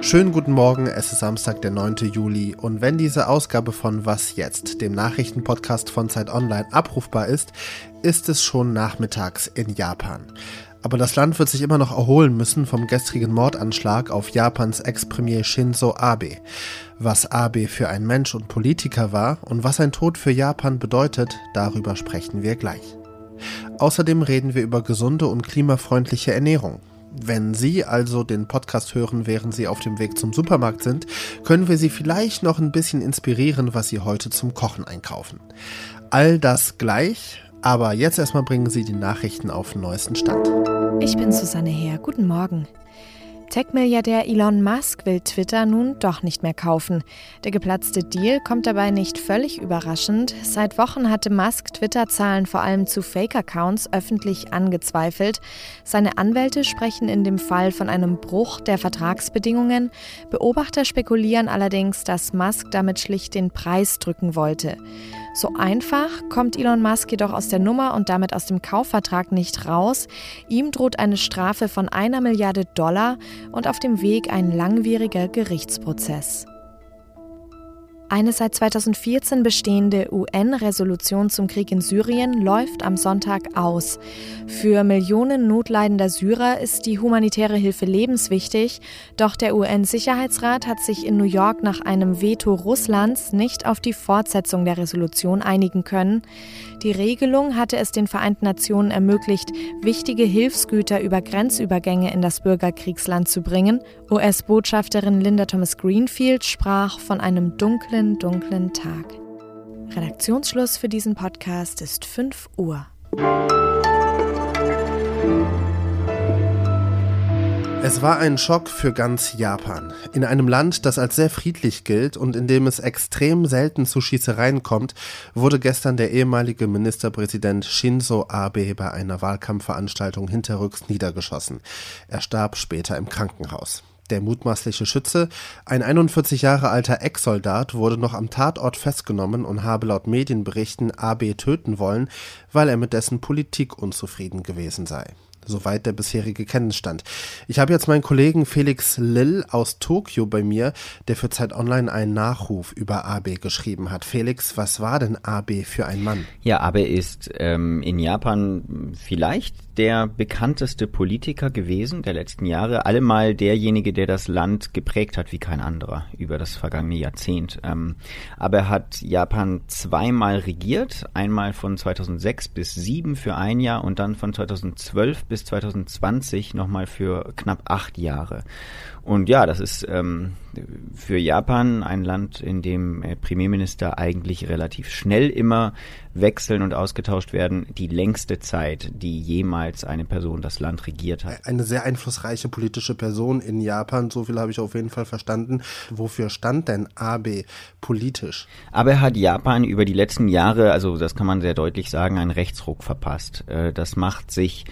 Schönen guten Morgen, es ist Samstag, der 9. Juli und wenn diese Ausgabe von Was jetzt, dem Nachrichtenpodcast von Zeit Online, abrufbar ist, ist es schon nachmittags in Japan. Aber das Land wird sich immer noch erholen müssen vom gestrigen Mordanschlag auf Japans Ex-Premier Shinzo Abe. Was Abe für ein Mensch und Politiker war und was ein Tod für Japan bedeutet, darüber sprechen wir gleich. Außerdem reden wir über gesunde und klimafreundliche Ernährung. Wenn Sie also den Podcast hören, während Sie auf dem Weg zum Supermarkt sind, können wir Sie vielleicht noch ein bisschen inspirieren, was Sie heute zum Kochen einkaufen. All das gleich, aber jetzt erstmal bringen Sie die Nachrichten auf den neuesten Stand. Ich bin Susanne Heer. Guten Morgen. Tech-Milliardär Elon Musk will Twitter nun doch nicht mehr kaufen. Der geplatzte Deal kommt dabei nicht völlig überraschend. Seit Wochen hatte Musk Twitter-Zahlen vor allem zu Fake-Accounts öffentlich angezweifelt. Seine Anwälte sprechen in dem Fall von einem Bruch der Vertragsbedingungen. Beobachter spekulieren allerdings, dass Musk damit schlicht den Preis drücken wollte. So einfach kommt Elon Musk jedoch aus der Nummer und damit aus dem Kaufvertrag nicht raus. Ihm droht eine Strafe von einer Milliarde Dollar und auf dem Weg ein langwieriger Gerichtsprozess. Eine seit 2014 bestehende UN-Resolution zum Krieg in Syrien läuft am Sonntag aus. Für Millionen notleidender Syrer ist die humanitäre Hilfe lebenswichtig, doch der UN-Sicherheitsrat hat sich in New York nach einem Veto Russlands nicht auf die Fortsetzung der Resolution einigen können. Die Regelung hatte es den Vereinten Nationen ermöglicht, wichtige Hilfsgüter über Grenzübergänge in das Bürgerkriegsland zu bringen. US-Botschafterin Linda Thomas Greenfield sprach von einem dunklen, dunklen Tag. Redaktionsschluss für diesen Podcast ist 5 Uhr. Es war ein Schock für ganz Japan. In einem Land, das als sehr friedlich gilt und in dem es extrem selten zu Schießereien kommt, wurde gestern der ehemalige Ministerpräsident Shinzo Abe bei einer Wahlkampfveranstaltung hinterrücks niedergeschossen. Er starb später im Krankenhaus. Der mutmaßliche Schütze, ein 41 Jahre alter Ex-Soldat, wurde noch am Tatort festgenommen und habe laut Medienberichten Abe töten wollen, weil er mit dessen Politik unzufrieden gewesen sei. Soweit der bisherige Kennenstand. Ich habe jetzt meinen Kollegen Felix Lill aus Tokio bei mir, der für Zeit Online einen Nachruf über Abe geschrieben hat. Felix, was war denn Abe für ein Mann? Ja, Abe ist ähm, in Japan vielleicht der bekannteste Politiker gewesen der letzten Jahre, allemal derjenige, der das Land geprägt hat wie kein anderer über das vergangene Jahrzehnt. Ähm, aber er hat Japan zweimal regiert, einmal von 2006 bis 2007 für ein Jahr und dann von 2012 bis 2020 nochmal für knapp acht Jahre. Und ja, das ist ähm, für Japan ein Land, in dem äh, Premierminister eigentlich relativ schnell immer wechseln und ausgetauscht werden, die längste Zeit, die jemals eine Person das Land regiert hat. Eine sehr einflussreiche politische Person in Japan, so viel habe ich auf jeden Fall verstanden. Wofür stand denn Abe politisch? Abe hat Japan über die letzten Jahre, also das kann man sehr deutlich sagen, einen Rechtsruck verpasst. Äh, das macht sich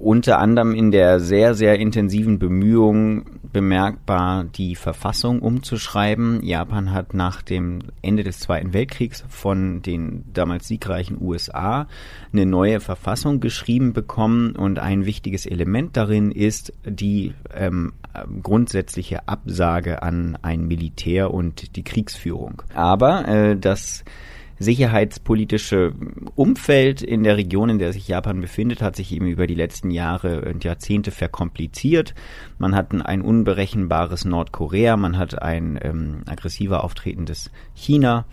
unter anderem in der sehr, sehr intensiven Bemühung bemerkbar, die Verfassung umzuschreiben. Japan hat nach dem Ende des Zweiten Weltkriegs von den damals siegreichen USA eine neue Verfassung geschrieben bekommen und ein wichtiges Element darin ist die ähm, grundsätzliche Absage an ein Militär und die Kriegsführung. Aber äh, das sicherheitspolitische Umfeld in der Region, in der sich Japan befindet, hat sich eben über die letzten Jahre und Jahrzehnte verkompliziert. Man hat ein unberechenbares Nordkorea, man hat ein ähm, aggressiver auftretendes China.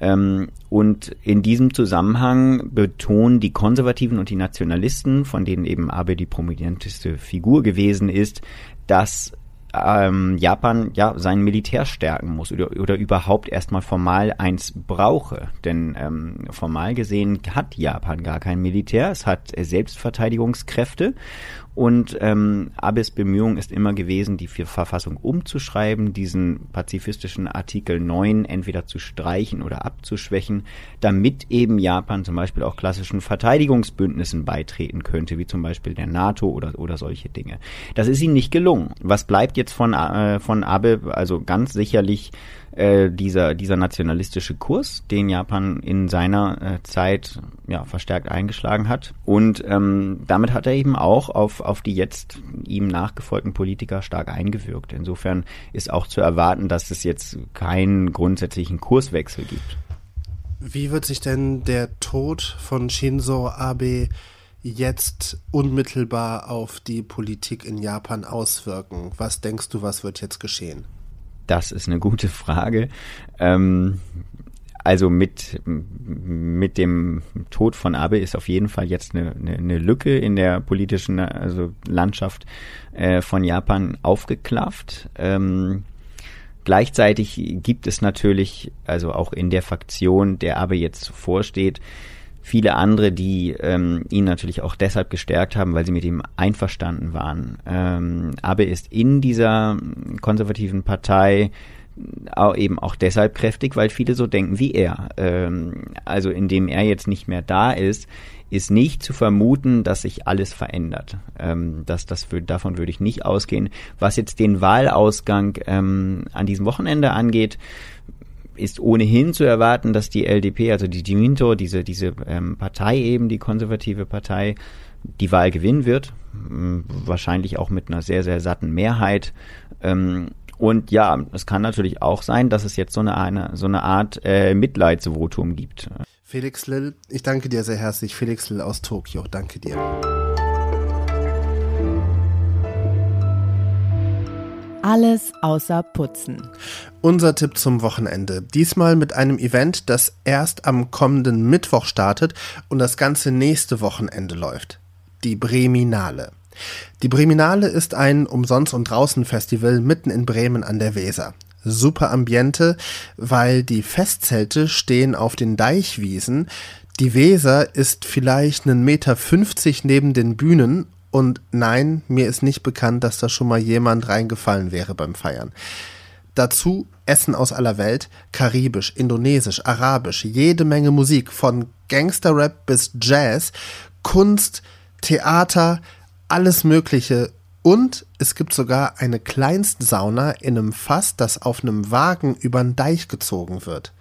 Ähm, und in diesem Zusammenhang betonen die Konservativen und die Nationalisten, von denen eben Abe die prominenteste Figur gewesen ist, dass ähm, Japan ja sein Militär stärken muss oder, oder überhaupt erstmal formal eins brauche. Denn ähm, formal gesehen hat Japan gar kein Militär, es hat Selbstverteidigungskräfte und ähm, Abes Bemühung ist immer gewesen, die Verfassung umzuschreiben, diesen pazifistischen Artikel 9 entweder zu streichen oder abzuschwächen, damit eben Japan zum Beispiel auch klassischen Verteidigungsbündnissen beitreten könnte, wie zum Beispiel der NATO oder, oder solche Dinge. Das ist ihnen nicht gelungen. Was bleibt jetzt jetzt von, äh, von Abe, also ganz sicherlich äh, dieser, dieser nationalistische Kurs, den Japan in seiner äh, Zeit ja, verstärkt eingeschlagen hat. Und ähm, damit hat er eben auch auf, auf die jetzt ihm nachgefolgten Politiker stark eingewirkt. Insofern ist auch zu erwarten, dass es jetzt keinen grundsätzlichen Kurswechsel gibt. Wie wird sich denn der Tod von Shinzo Abe jetzt unmittelbar auf die Politik in Japan auswirken? Was denkst du, was wird jetzt geschehen? Das ist eine gute Frage. Ähm, also mit, mit dem Tod von Abe ist auf jeden Fall jetzt eine, eine, eine Lücke in der politischen also Landschaft äh, von Japan aufgeklafft. Ähm, gleichzeitig gibt es natürlich, also auch in der Faktion, der Abe jetzt vorsteht, viele andere, die ähm, ihn natürlich auch deshalb gestärkt haben, weil sie mit ihm einverstanden waren. Ähm, Abe ist in dieser konservativen Partei auch eben auch deshalb kräftig, weil viele so denken wie er. Ähm, also indem er jetzt nicht mehr da ist, ist nicht zu vermuten, dass sich alles verändert. Ähm, das, das für, davon würde ich nicht ausgehen. Was jetzt den Wahlausgang ähm, an diesem Wochenende angeht, ist ohnehin zu erwarten, dass die LDP, also die Diminto, diese, diese ähm, Partei eben, die konservative Partei, die Wahl gewinnen wird. Ähm, wahrscheinlich auch mit einer sehr, sehr satten Mehrheit. Ähm, und ja, es kann natürlich auch sein, dass es jetzt so eine, eine so eine Art äh, Mitleidsvotum gibt. Felix Lill, ich danke dir sehr herzlich. Felix Lill aus Tokio, danke dir. Alles außer Putzen. Unser Tipp zum Wochenende. Diesmal mit einem Event, das erst am kommenden Mittwoch startet und das ganze nächste Wochenende läuft. Die Breminale. Die Breminale ist ein Umsonst- und Draußen-Festival mitten in Bremen an der Weser. Super Ambiente, weil die Festzelte stehen auf den Deichwiesen. Die Weser ist vielleicht einen Meter fünfzig neben den Bühnen und nein, mir ist nicht bekannt, dass da schon mal jemand reingefallen wäre beim Feiern. Dazu Essen aus aller Welt, karibisch, indonesisch, arabisch, jede Menge Musik, von Gangsterrap bis Jazz, Kunst, Theater, alles Mögliche. Und es gibt sogar eine Kleinstsauna in einem Fass, das auf einem Wagen über den Deich gezogen wird.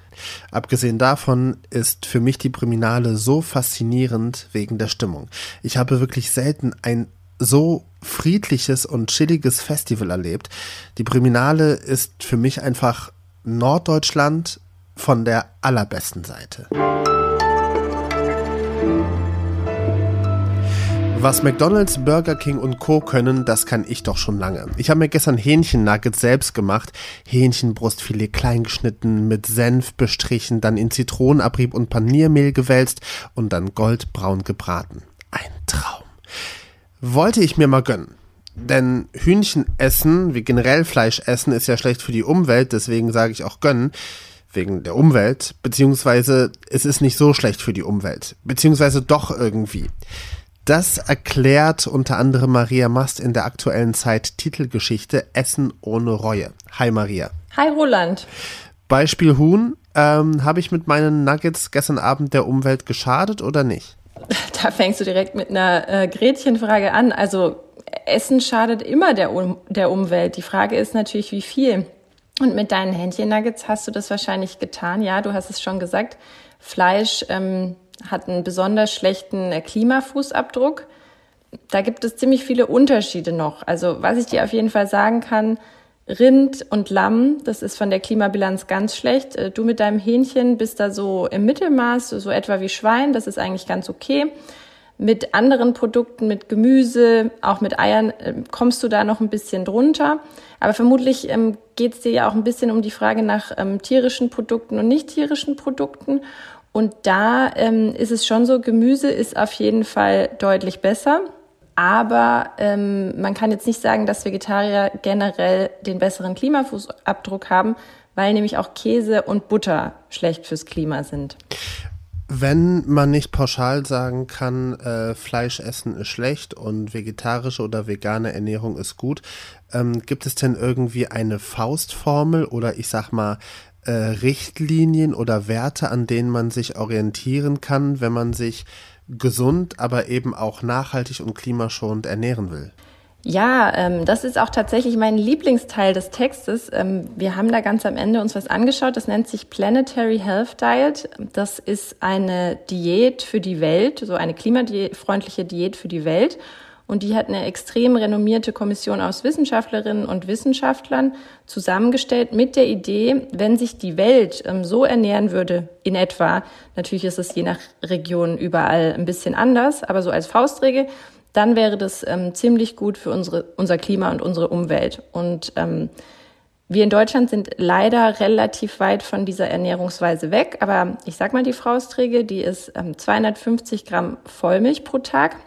Abgesehen davon ist für mich die Priminale so faszinierend wegen der Stimmung. Ich habe wirklich selten ein so friedliches und chilliges Festival erlebt. Die Priminale ist für mich einfach Norddeutschland von der allerbesten Seite. Was McDonald's, Burger King und Co. können, das kann ich doch schon lange. Ich habe mir gestern Hähnchennuggets selbst gemacht. Hähnchenbrustfilet klein geschnitten, mit Senf bestrichen, dann in Zitronenabrieb und Paniermehl gewälzt und dann goldbraun gebraten. Ein Traum. Wollte ich mir mal gönnen. Denn Hühnchen essen, wie generell Fleisch essen, ist ja schlecht für die Umwelt, deswegen sage ich auch gönnen wegen der Umwelt, beziehungsweise es ist nicht so schlecht für die Umwelt, beziehungsweise doch irgendwie. Das erklärt unter anderem Maria Mast in der aktuellen Zeit Titelgeschichte Essen ohne Reue. Hi Maria. Hi Roland. Beispiel Huhn. Ähm, Habe ich mit meinen Nuggets gestern Abend der Umwelt geschadet oder nicht? Da fängst du direkt mit einer äh, Gretchenfrage an. Also Essen schadet immer der, um der Umwelt. Die Frage ist natürlich, wie viel. Und mit deinen Hähnchen-Nuggets hast du das wahrscheinlich getan. Ja, du hast es schon gesagt. Fleisch ähm, hat einen besonders schlechten äh, Klimafußabdruck. Da gibt es ziemlich viele Unterschiede noch. Also was ich dir auf jeden Fall sagen kann, Rind und Lamm, das ist von der Klimabilanz ganz schlecht. Äh, du mit deinem Hähnchen bist da so im Mittelmaß, so etwa wie Schwein, das ist eigentlich ganz okay. Mit anderen Produkten, mit Gemüse, auch mit Eiern, äh, kommst du da noch ein bisschen drunter. Aber vermutlich ähm, geht es dir ja auch ein bisschen um die Frage nach ähm, tierischen Produkten und nicht tierischen Produkten. Und da ähm, ist es schon so, Gemüse ist auf jeden Fall deutlich besser. Aber ähm, man kann jetzt nicht sagen, dass Vegetarier generell den besseren Klimafußabdruck haben, weil nämlich auch Käse und Butter schlecht fürs Klima sind. Wenn man nicht pauschal sagen kann, äh, Fleisch essen ist schlecht und vegetarische oder vegane Ernährung ist gut, ähm, gibt es denn irgendwie eine Faustformel oder ich sag mal äh, Richtlinien oder Werte, an denen man sich orientieren kann, wenn man sich gesund, aber eben auch nachhaltig und klimaschonend ernähren will? Ja, ähm, das ist auch tatsächlich mein Lieblingsteil des Textes. Ähm, wir haben da ganz am Ende uns was angeschaut. Das nennt sich Planetary Health Diet. Das ist eine Diät für die Welt, so eine klimafreundliche Diät für die Welt. Und die hat eine extrem renommierte Kommission aus Wissenschaftlerinnen und Wissenschaftlern zusammengestellt mit der Idee, wenn sich die Welt ähm, so ernähren würde, in etwa, natürlich ist es je nach Region überall ein bisschen anders, aber so als Faustregel, dann wäre das ähm, ziemlich gut für unsere, unser Klima und unsere Umwelt. Und ähm, wir in Deutschland sind leider relativ weit von dieser Ernährungsweise weg. Aber ich sag mal die Faustregel, die ist ähm, 250 Gramm Vollmilch pro Tag.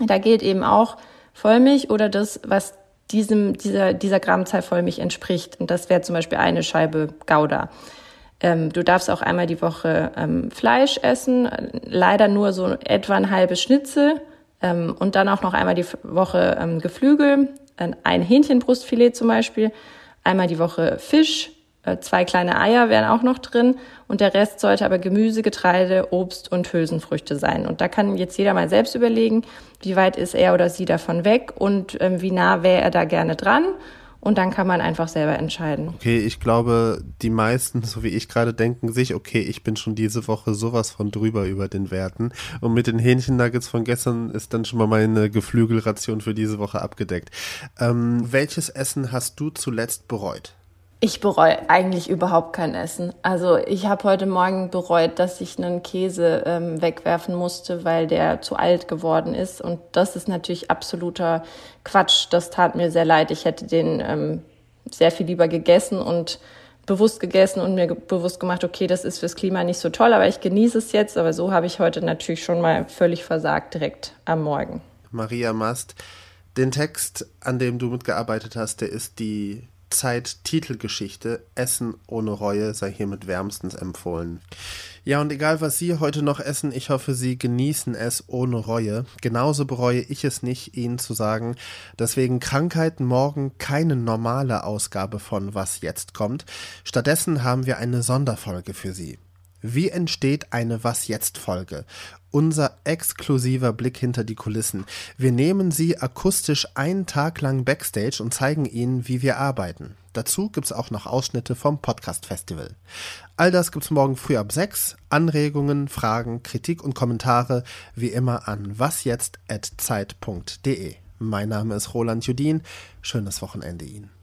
Da gilt eben auch Vollmilch oder das, was diesem, dieser, dieser Grammzahl Vollmilch entspricht. Und das wäre zum Beispiel eine Scheibe Gouda. Ähm, du darfst auch einmal die Woche ähm, Fleisch essen, leider nur so etwa ein halbes Schnitzel ähm, und dann auch noch einmal die Woche ähm, Geflügel, ein Hähnchenbrustfilet zum Beispiel, einmal die Woche Fisch, zwei kleine Eier wären auch noch drin und der Rest sollte aber Gemüse, Getreide, Obst und Hülsenfrüchte sein. Und da kann jetzt jeder mal selbst überlegen, wie weit ist er oder sie davon weg und ähm, wie nah wäre er da gerne dran und dann kann man einfach selber entscheiden. Okay, ich glaube, die meisten, so wie ich gerade, denken sich, okay, ich bin schon diese Woche sowas von drüber über den Werten. Und mit den Hähnchennuggets von gestern ist dann schon mal meine Geflügelration für diese Woche abgedeckt. Ähm, welches Essen hast du zuletzt bereut? Ich bereue eigentlich überhaupt kein Essen. Also ich habe heute Morgen bereut, dass ich einen Käse ähm, wegwerfen musste, weil der zu alt geworden ist. Und das ist natürlich absoluter Quatsch. Das tat mir sehr leid. Ich hätte den ähm, sehr viel lieber gegessen und bewusst gegessen und mir bewusst gemacht, okay, das ist fürs Klima nicht so toll, aber ich genieße es jetzt. Aber so habe ich heute natürlich schon mal völlig versagt direkt am Morgen. Maria Mast, den Text, an dem du mitgearbeitet hast, der ist die Zeit-Titelgeschichte Essen ohne Reue sei hiermit wärmstens empfohlen. Ja, und egal was Sie heute noch essen, ich hoffe, Sie genießen es ohne Reue. Genauso bereue ich es nicht, Ihnen zu sagen, dass wegen Krankheiten morgen keine normale Ausgabe von Was jetzt kommt. Stattdessen haben wir eine Sonderfolge für Sie. Wie entsteht eine Was jetzt Folge? Unser exklusiver Blick hinter die Kulissen. Wir nehmen Sie akustisch einen Tag lang backstage und zeigen Ihnen, wie wir arbeiten. Dazu gibt's auch noch Ausschnitte vom Podcast Festival. All das gibt's morgen früh ab 6. Anregungen, Fragen, Kritik und Kommentare wie immer an wasjetzt@zeit.de. Mein Name ist Roland Judin. Schönes Wochenende Ihnen.